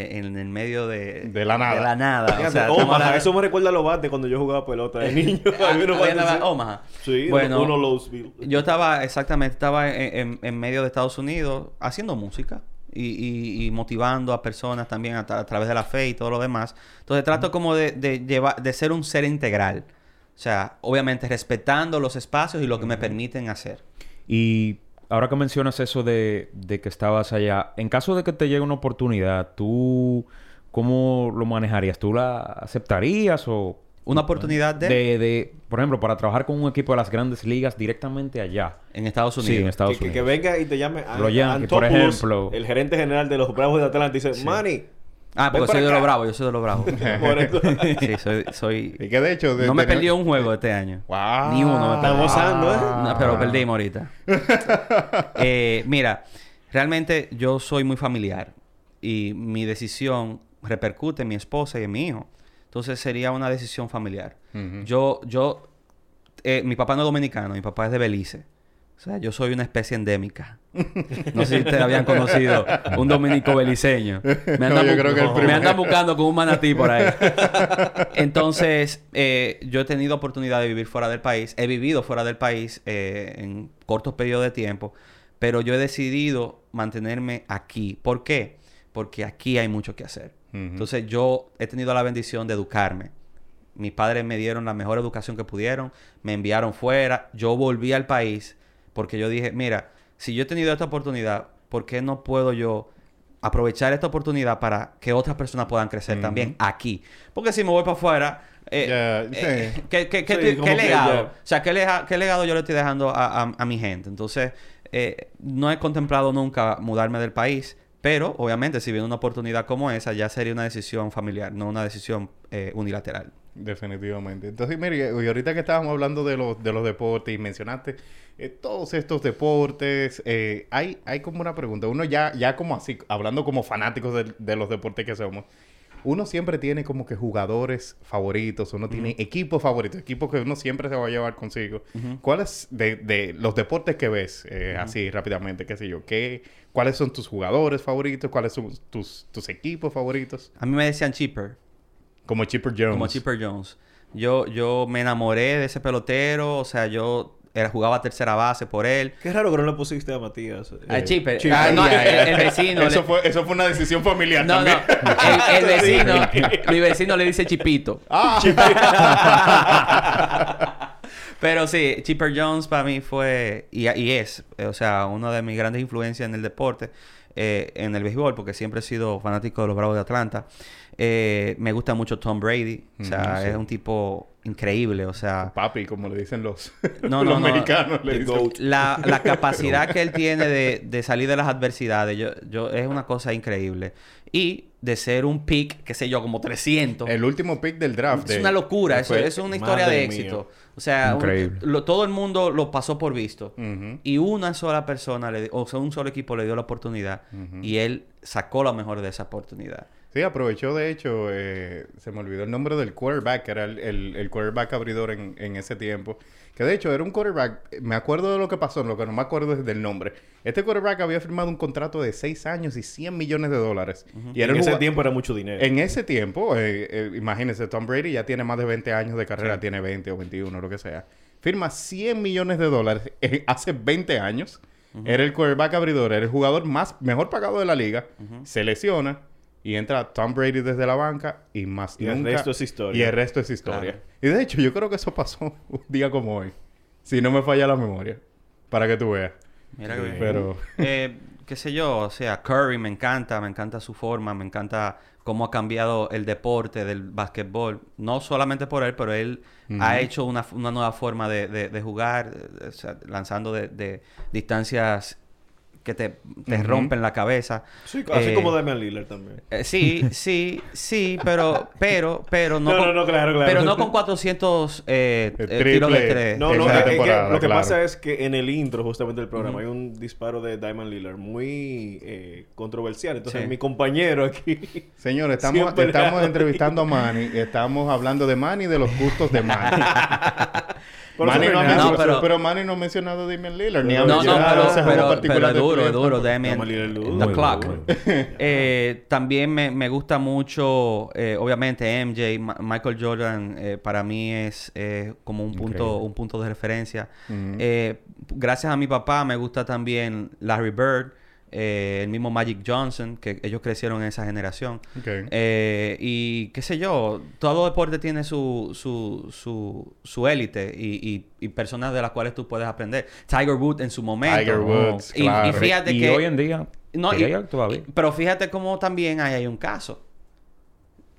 en el medio de... De la nada. De la nada. Fíjate, o sea, Omaha, eso me recuerda a los bates cuando yo jugaba pelota de niño. Ah. Omaha. Sí, Bueno, uno. Yo estaba, exactamente, estaba en, en- en medio de Estados Unidos haciendo música y, y- y motivando a personas también a, tra- a través de la fe y todo lo demás. Entonces trato como de, de llevar, de ser un ser integral. O sea, obviamente respetando los espacios y lo que me permiten hacer. Y ahora que mencionas eso de, de que estabas allá, en caso de que te llegue una oportunidad, ¿tú cómo lo manejarías? ¿Tú la aceptarías o...? Una oportunidad de, De, de, por ejemplo, para trabajar con un equipo de las grandes ligas directamente allá. en Estados Unidos. Sí, en Estados que, Unidos. que venga y te llame a, Los Yankees, por ejemplo. El gerente general de los Bravos de Atlanta dice, Manny, Ah, porque soy de los bravos, yo soy de los bravos. por eso. sí, soy... soy... Y que de hecho... de- No me perdió un juego este año. Wow. Ni uno me Está perdió. gozando, ¿eh? No, pero perdimos ahorita. Eh, mira, realmente yo soy muy familiar y mi decisión repercute en mi esposa y en mi hijo. Entonces sería una decisión familiar. Yo, yo, eh, mi papá no es dominicano, mi papá es de Belice. O sea, yo soy una especie endémica. No sé si ustedes habían conocido un dominico beliceño. Me andan, bu- me buscando con un manatí por ahí. Entonces, eh, yo he tenido oportunidad de vivir fuera del país. He vivido fuera del país eh, en cortos periodos de tiempo. Pero yo he decidido mantenerme aquí. ¿Por qué? Porque aquí hay mucho que hacer. Entonces, yo he tenido la bendición de educarme. Mis padres me dieron la mejor educación que pudieron. Me enviaron fuera. Yo volví al país porque yo dije, mira, si yo he tenido esta oportunidad, ¿por qué no puedo yo aprovechar esta oportunidad para que otras personas puedan crecer también aquí? Porque si me voy para afuera, eh, eh, sí. ¿qué, qué- qué Sí, estoy- como qué que legado? O sea, ¿qué, lega- qué legado yo le estoy dejando a, a- a mi gente? Entonces, eh, no he contemplado nunca mudarme del país, pero obviamente si viene una oportunidad como esa, ya sería una decisión familiar, no una decisión eh, unilateral. Definitivamente. Entonces, mire, y ahorita que estábamos hablando de los, de los deportes y mencionaste eh, todos estos deportes, eh, hay, hay como una pregunta. Uno ya, ya como así, hablando como fanáticos de, de los deportes que somos, uno siempre tiene como que jugadores favoritos, uno tiene equipos favoritos, equipos que uno siempre se va a llevar consigo. ¿Cuáles de, de los deportes que ves, eh, así rápidamente, qué sé yo, qué, cuáles son tus jugadores favoritos, cuáles son tus, tus equipos favoritos? A mí me decían Chipper, Como Chipper Jones. como Chipper Jones. Yo, yo me enamoré de ese pelotero, o sea, yo era, jugaba tercera base por él. Qué raro que no le pusiste a Matías. eh. A Chipper. Chipper. Ah, no, el, vecino. Eso, le- fue, eso fue una decisión familiar No, no. también. El, el vecino, mi vecino le dice Chipito. Ah, Pero sí, Chipper Jones para mí fue y, y es, o sea, una de mis grandes influencias en el deporte, eh, en el béisbol, porque siempre he sido fanático de los Bravos de Atlanta. Eh, me gusta mucho Tom Brady, o sea, sí. es un tipo increíble, o sea, Papi, como le dicen los, No, los no, no. americanos. le dicen. La, la capacidad que él tiene de, de salir de las adversidades, yo, yo, es una cosa increíble. Y de ser un pick, qué sé yo, como 300. El último pick del draft. Es de- una locura, eso, es una historia de mía. éxito. O sea, un- Increíble. lo- todo el mundo lo pasó por visto. Y una sola persona, le, o sea, un solo equipo le dio la oportunidad. Y él sacó lo mejor de esa oportunidad. Sí, aprovechó de hecho, eh, se me olvidó el nombre del quarterback, que era el, el- el quarterback abridor en, en ese tiempo. Que de hecho era un quarterback, me acuerdo de lo que pasó, lo que no me acuerdo es del nombre. Este quarterback había firmado un contrato de 6 años y 100 millones de dólares. Y era en ese tiempo era mucho dinero. En ese tiempo, eh, eh, imagínense, Tom Brady ya tiene más de 20 años de carrera, tiene 20 o 21, lo que sea. Firma 100 millones de dólares hace 20 años. Era el quarterback abridor, era el jugador más mejor pagado de la liga. Se lesiona y entra Tom Brady desde la banca y más Y el nunca- resto es historia. Y el resto es historia. Claro. Y de hecho, yo creo que eso pasó un día como hoy. Si no me falla la memoria. Para que tú veas. Mira que bien. Pero... Eh, qué sé yo, o sea, Curry me encanta, me encanta su forma, me encanta cómo ha cambiado el deporte del básquetbol. No solamente por él, pero él ha hecho una, una nueva forma de, de- de jugar, eh, o sea, lanzando de, de distancias que te, te rompen la cabeza. Sí, así Eh, como Damian Lillard también. eh, sí, sí, sí, pero, pero, pero no, No, con, no, no, claro, claro. pero no con 400 eh, eh, tiros de tres. No, no, es- que lo que claro. pasa es que en el intro justamente del programa hay un disparo de Diamond Lillard muy eh, controversial. Entonces Sí. mi compañero aquí... Señores, estamos, estamos entrevistando a Manny. Estamos hablando de Manny y de los gustos de Manny. Manny no, no pero... pero- Manny no ha mencionado a Damian Lillard. Ni ha No, No, pero, ese juego pero, particular pero es duro, es duro. Damian, the clock. Eh, también me, me gusta mucho, eh, obviamente, MJ. Ma- Michael Jordan eh, para mí es eh, como un punto, Increíble. un punto de referencia. Eh, gracias a mi papá me gusta también Larry Bird, eh, el mismo Magic Johnson, que ellos crecieron en esa generación. Eh, y qué sé yo, todo deporte tiene su, su, su, su élite y, y, y personas de las cuales tú puedes aprender. Tiger Woods en su momento. Tiger Woods, Y- y claro. fíjate y que- hoy en día... No, todavía- pero fíjate cómo también ahí hay un caso.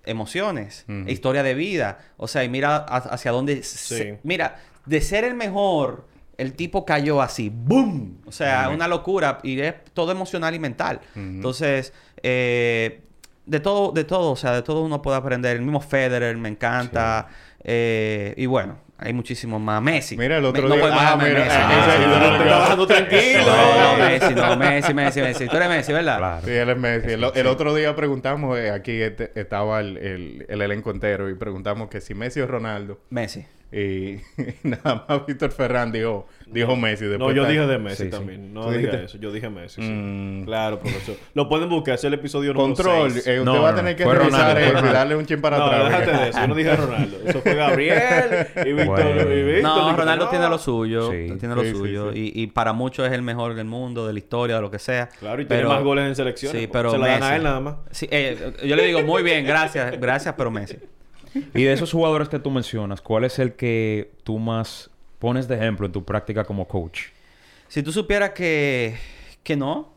Emociones, historia de vida. O sea, y mira ha- hacia dónde... se- mira, de ser el mejor, el tipo cayó así. ¡Boom! O sea, Ujú. una locura. Y es todo emocional y mental. Entonces, eh, de todo, de todo, o sea, de todo uno puede aprender. El mismo Federer me encanta. Eh, y bueno, hay muchísimos más. Messi. Mira, el otro Me- no día- ah, mira, Messi. ah, Ah, no, no no, te no, bajando tranquilo. no, Messi, no, Messi, Messi, Messi. Tú eres Messi, ¿verdad? Claro. Sí, él es Messi. El, el otro día preguntamos, eh, aquí este- estaba el, el, el elenco entero y preguntamos que si Messi o Ronaldo. Messi. Y nada más Víctor Ferran dijo, dijo Messi. No, Después yo está- dije de Messi Sí, sí. también. No ¿Tú diga dijiste? eso. Yo dije Messi. sí. Mm. Claro, profesor. Lo pueden buscar. Es el episodio número Control, eh, usted No, va a no, tener que revisar y darle un chin para no, atrás. déjate porque- de eso. Yo no dije Ronaldo. Eso fue Gabriel y Víctor. Bueno. y Víctor No, Ronaldo no. tiene lo suyo. Sí. Tiene lo Sí, suyo. sí. Y, y para muchos es el mejor del mundo, de la historia, de lo que sea. Claro, y tiene más goles en selección. Sí, pero Se la dan a Messi. él nada más. Sí, eh, yo le digo, muy bien, gracias, gracias, pero Messi. Y de esos jugadores que tú mencionas, ¿cuál es el que tú más pones de ejemplo en tu práctica como coach? Si tú supieras que, que no,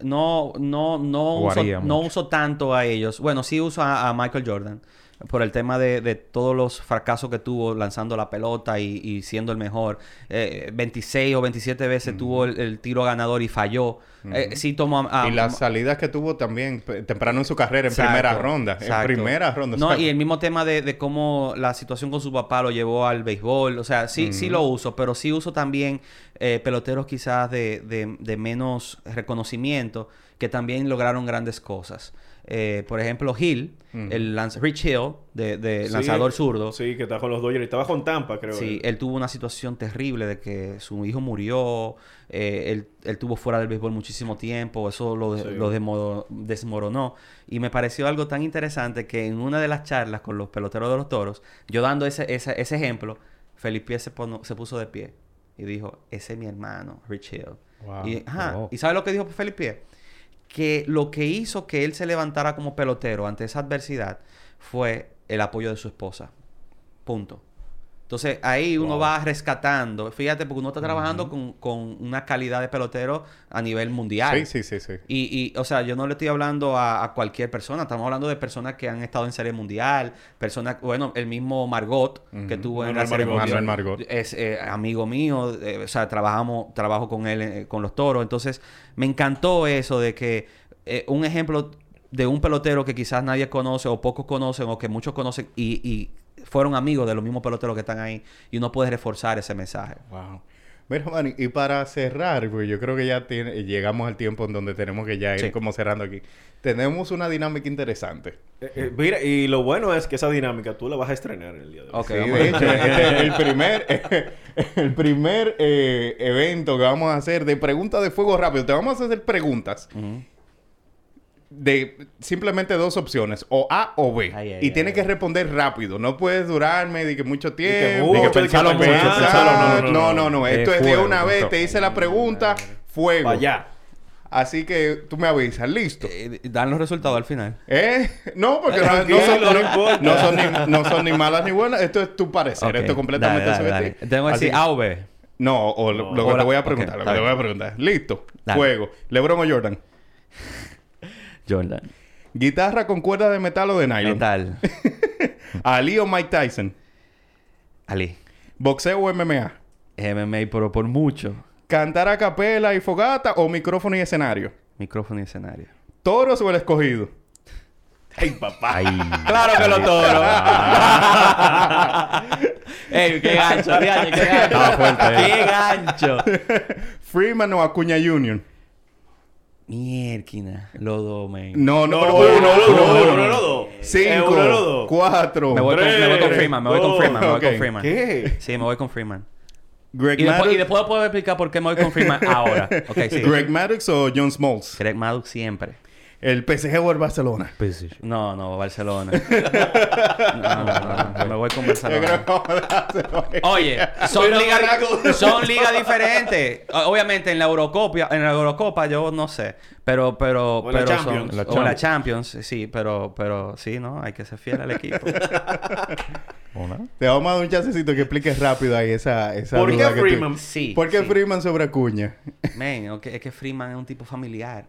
no, no, no, uso, no uso tanto a ellos. Bueno, sí uso a, a Michael Jordan por el tema de, de todos los fracasos que tuvo lanzando la pelota y, y siendo el mejor. Eh, 26 o 27 veces tuvo el, el tiro ganador y falló. Eh, sí a, a- y las salidas que tuvo también temprano en su carrera, en Exacto, primera ronda. En primera ronda. No, y el mismo tema de, de cómo la situación con su papá lo llevó al béisbol. O sea, sí, sí lo uso, pero sí uso también eh, peloteros quizás de, de- de menos reconocimiento que también lograron grandes cosas. Eh, por ejemplo, Hill, el lanz- Rich Hill, de, de Sí, lanzador zurdo. Sí, que está con los Dodgers. Estaba con Tampa, creo. Sí, él. él tuvo una situación terrible de que su hijo murió, eh, él, él tuvo fuera del béisbol muchísimo tiempo, eso lo, Sí. lo desmo- desmoronó. Y me pareció algo tan interesante que en una de las charlas con los peloteros de los toros, yo dando ese, ese, ese ejemplo, Felipe se, pono- se puso de pie y dijo, ese es mi hermano, Rich Hill. Wow. Y, ajá, Wow. ¿y sabe lo que dijo Felipe? Que lo que hizo que él se levantara como pelotero ante esa adversidad fue el apoyo de su esposa. Punto. Entonces ahí uno Wow. va rescatando. Fíjate, porque uno está trabajando con, con una calidad de pelotero a nivel mundial. Sí, sí, sí, sí. Y, y, o sea, yo no le estoy hablando a, a cualquier persona, estamos hablando de personas que han estado en Serie Mundial, personas, bueno, el mismo Margot, que tuvo en la Serie Margot. Mundial, Manuel Margot. es eh, amigo mío, eh, o sea, trabajamos, trabajo con él eh, con los toros, entonces me encantó eso de que eh, un ejemplo de un pelotero que quizás nadie conoce o pocos conocen o que muchos conocen y, y fueron amigos de los mismos peloteros que están ahí y uno puede reforzar ese mensaje. Wow. Mira, Manny, y para cerrar, pues yo creo que ya tiene- llegamos al tiempo en donde tenemos que ya ir Sí. como cerrando aquí. Tenemos una dinámica interesante. Eh, eh, mira, y lo bueno es que esa dinámica tú la vas a estrenar en el día de hoy. Ok, Sí, vamos. de hecho, este es el primer, el primer eh, evento que vamos a hacer de preguntas de fuego rápido. Te vamos a hacer preguntas. De simplemente dos opciones, o A o B. Ay, ay, y ay, tienes que responder rápido. No puedes durarme de que mucho tiempo, que pensarlo mucho. no, No, no, no, no, no. Esto es de fuego, una vez. Te hice la pregunta, fuego. Vaya. Así que tú me avisas. Listo. Eh, dan los resultados al final. ¿Eh? No, porque no, no son, no importa. no son ni, no son ni malas ni buenas. Esto es tu parecer. Esto es completamente dale, dale. Tengo que decir A o B. No, o lo, lo O que la- te voy a preguntar. lo que te voy a preguntar. Listo. Dale. Fuego. ¿Lebron o Jordan? Jordan. ¿Guitarra con cuerdas de metal o de nylon? Metal. ¿Ali o Mike Tyson? Ali. ¿Boxeo o MMA? MMA, pero por mucho. ¿Cantar a capela y fogata o micrófono y escenario? Micrófono y escenario. ¿Toros o el escogido? Ay, papá. Ay. Claro que lo toro. Ey, qué gancho, diache, qué gancho. Eh. Qué gancho. ¿Freeman o Acuña Jr.? Mierquina. Los dos, man. No, no, No, no, uno, no, uno, no, uno, no. Cinco, Eh, cuatro, Me voy, con, me voy con Tres, Freeman, me voy con. Freeman, me voy con Freeman. ¿Qué? Sí, me voy con Freeman. Greg Y después, y después puedo explicar por qué me voy con Freeman ahora. Ok, sí. Greg Maddux o John Smalls? Greg Maddux siempre. ¿El PSG o el Barcelona? No, no, Barcelona. No, no, no, me voy con Barcelona. Oye, son ligas son ligas diferentes. O- Obviamente en la Eurocopa, en la Eurocopa yo no sé, pero pero O la pero Champions. son La o en la Champions. Champions, sí, pero pero sí, no, hay que ser fiel al equipo. Te vamos a dar un chancecito que expliques rápido ahí esa, esa ¿Por qué duda que tú- Freeman? Sí. ¿Por qué sí. Freeman sobre Acuña? Men, ok, es que Freeman es un tipo familiar.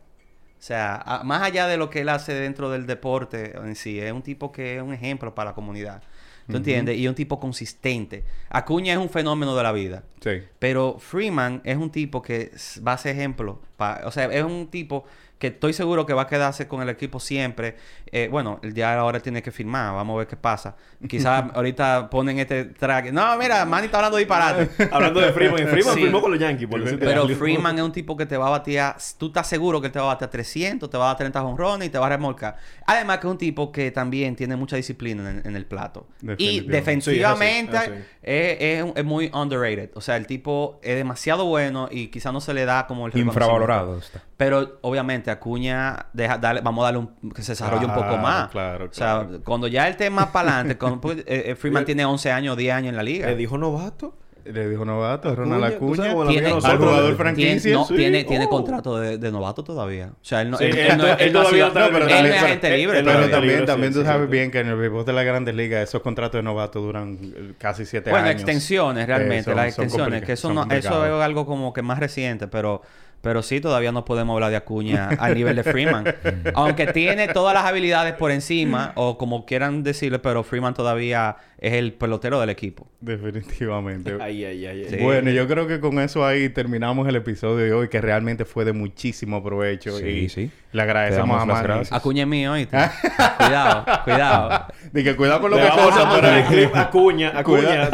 O sea, a- más allá de lo que él hace dentro del deporte en sí, es un tipo que es un ejemplo para la comunidad. ¿Tú entiendes? Y es un tipo consistente. Acuña es un fenómeno de la vida. Sí. Pero Freeman es un tipo que va a ser ejemplo. pa- o sea, es un tipo que estoy seguro que va a quedarse con el equipo siempre. Eh, bueno, ya ahora tiene que firmar. Vamos a ver qué pasa. Quizás ahorita ponen este track. No, mira, Manny está hablando disparate. Hablando de Freeman. Freeman Sí. firmó con los Yankees. Por Pero. Freeman es un tipo que te va a batear. Tú estás seguro que él te va a batear 300, te va a dar 30 honrones y te va a remolcar. Además, que es un tipo que también tiene mucha disciplina en, en el plato. Y defensivamente Sí, es así, es así. es, es un- es muy underrated. O sea, el tipo es demasiado bueno y quizás no se le da como el. Infravalorado está. Pero obviamente Acuña, deja, darle, vamos a darle un, que se desarrolle un poco Claro, más. claro, O sea, claro. cuando ya él esté más para adelante, cuando- porque, eh, eh, Freeman tiene 11 años, 10 años en la liga. Le dijo novato. Le dijo novato, Ronald Acuña, sabes, bueno, Tiene, nosotros, jugador franquicia. tiene, no, Sí, tiene, tiene oh. contrato de, de novato todavía. O sea, él no, Sí, él, él- él no, él él no ha todavía sido- está- No, pero él también- no es agente libre. Pero también, también sí, tú sí, sabes sí. bien que en el béisbol de la Grandes Ligas esos contratos de novato duran eh, casi siete Bueno, años. extensiones realmente, Eh, son- las extensiones, que eso no, es algo como que más reciente, pero pero sí todavía no podemos hablar de Acuña al nivel de Freeman. Aunque tiene todas las habilidades por encima, o como quieran decirle, pero Freeman todavía es el pelotero del equipo. Definitivamente. Ay, ay, ay. ay. Sí. Bueno, yo creo que con eso ahí terminamos el episodio de hoy, que realmente fue de muchísimo provecho. Sí, y sí. Le agradecemos a las Manny. gracias. Acuña es mío, ¿oíste? cuidado, cuidado. Dije, cuidado con lo Le que vamos a poner el clip Acuña. Acuña.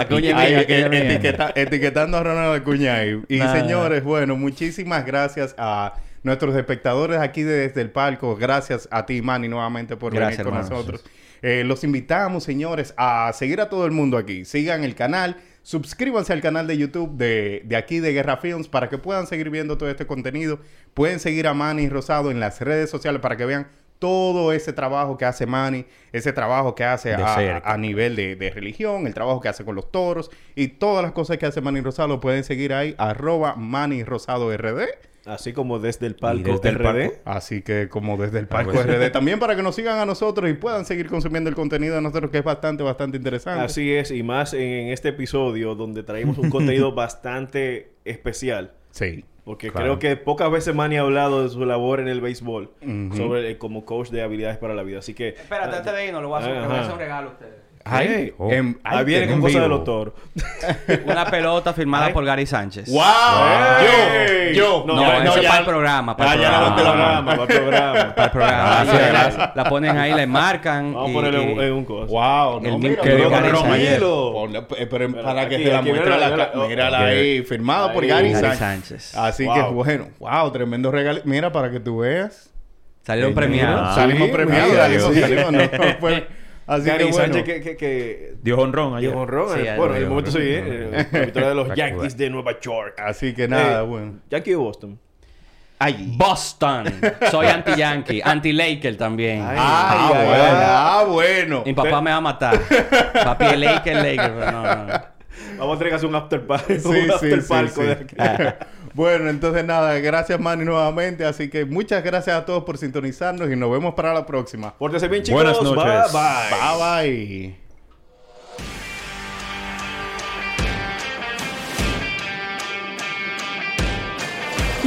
Acuña etiquetando a Ronald Acuña ahí. Y Nada. señores, bueno, muchísimas gracias a nuestros espectadores aquí de- desde el palco. Gracias a ti, Manny, nuevamente por Gracias, venir con nosotros. Eh, los invitamos, señores, a seguir a todo el mundo aquí. Sigan el canal. Suscríbanse al canal de YouTube de, de aquí de Guerra Films para que puedan seguir viendo todo este contenido. Pueden seguir a Manny Rosado en las redes sociales para que vean todo ese trabajo que hace Manny, ese trabajo que hace a, nivel de, de religión, el trabajo que hace con los toros y todas las cosas que hace Manny Rosado lo pueden seguir ahí, arroba Manny Rosado RD. Así como desde el palco desde el RD. palco. Así que como desde el Ah, Palco pues. RD, también para que nos sigan a nosotros y puedan seguir consumiendo el contenido de nosotros que es bastante, bastante interesante. Así es, y más en este episodio donde traemos un contenido bastante especial. Sí. Porque Claro. creo que pocas veces Manny ha hablado de su labor en el béisbol Ujú. sobre eh, como coach de habilidades para la vida. Así que. Espérate, antes de irnos, le voy a hacer, le voy a hacer un regalo a ustedes. Ay, Hey. Oh. em- Ahí viene en con cosas de los toros. Una pelota firmada Ay. por Gary Sánchez. ¡Wow! ¡Ey! Yo, yo. No, No, ya- eso no, es ya- para el programa. Para Ah, el ya programa. levanté la para el programa. Para el programa. Gracias, es, gracias. La, la ponen ahí, la marcan. Vamos a ponerle y- un- en un coso. Wow, no, El mira, que Gary Sánchez. pero Pero para que aquí, te la aquí, muestre mírala, la mírala. ahí, firmada por. Gary Sánchez. Así que bueno, wow, tremendo regalo. Mira, para que tú veas. Salieron premiados. Ah, salimos premiados, salimos, no, no, fue- Así Gary que bueno. Sánchez que, que, que Dio honrón ayer. dio honrón. Sí, eh, bueno, en el momento sí, honrón. eh, la victoria de los Yankees de Nueva York. Así que nada, Eh, bueno. Yankee o Boston. Ay. Boston. Soy anti-Yankee. Anti-Laker también. Ay. Ah, Ay, bueno, ah, bueno. Mi papá me va a matar. Papi, Laker, Laker. pero no, no, no. Vamos a tener que hacer un after party. Sí, un sí, after sí, sí. de aquí. Bueno, entonces nada, gracias Manny nuevamente. Así que muchas gracias a todos por sintonizarnos y nos vemos para la próxima. Pórtense bien, chicos. Buenas noches. Bye, bye. Bye bye.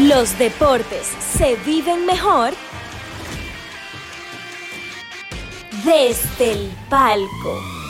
Los deportes se viven mejor desde el palco.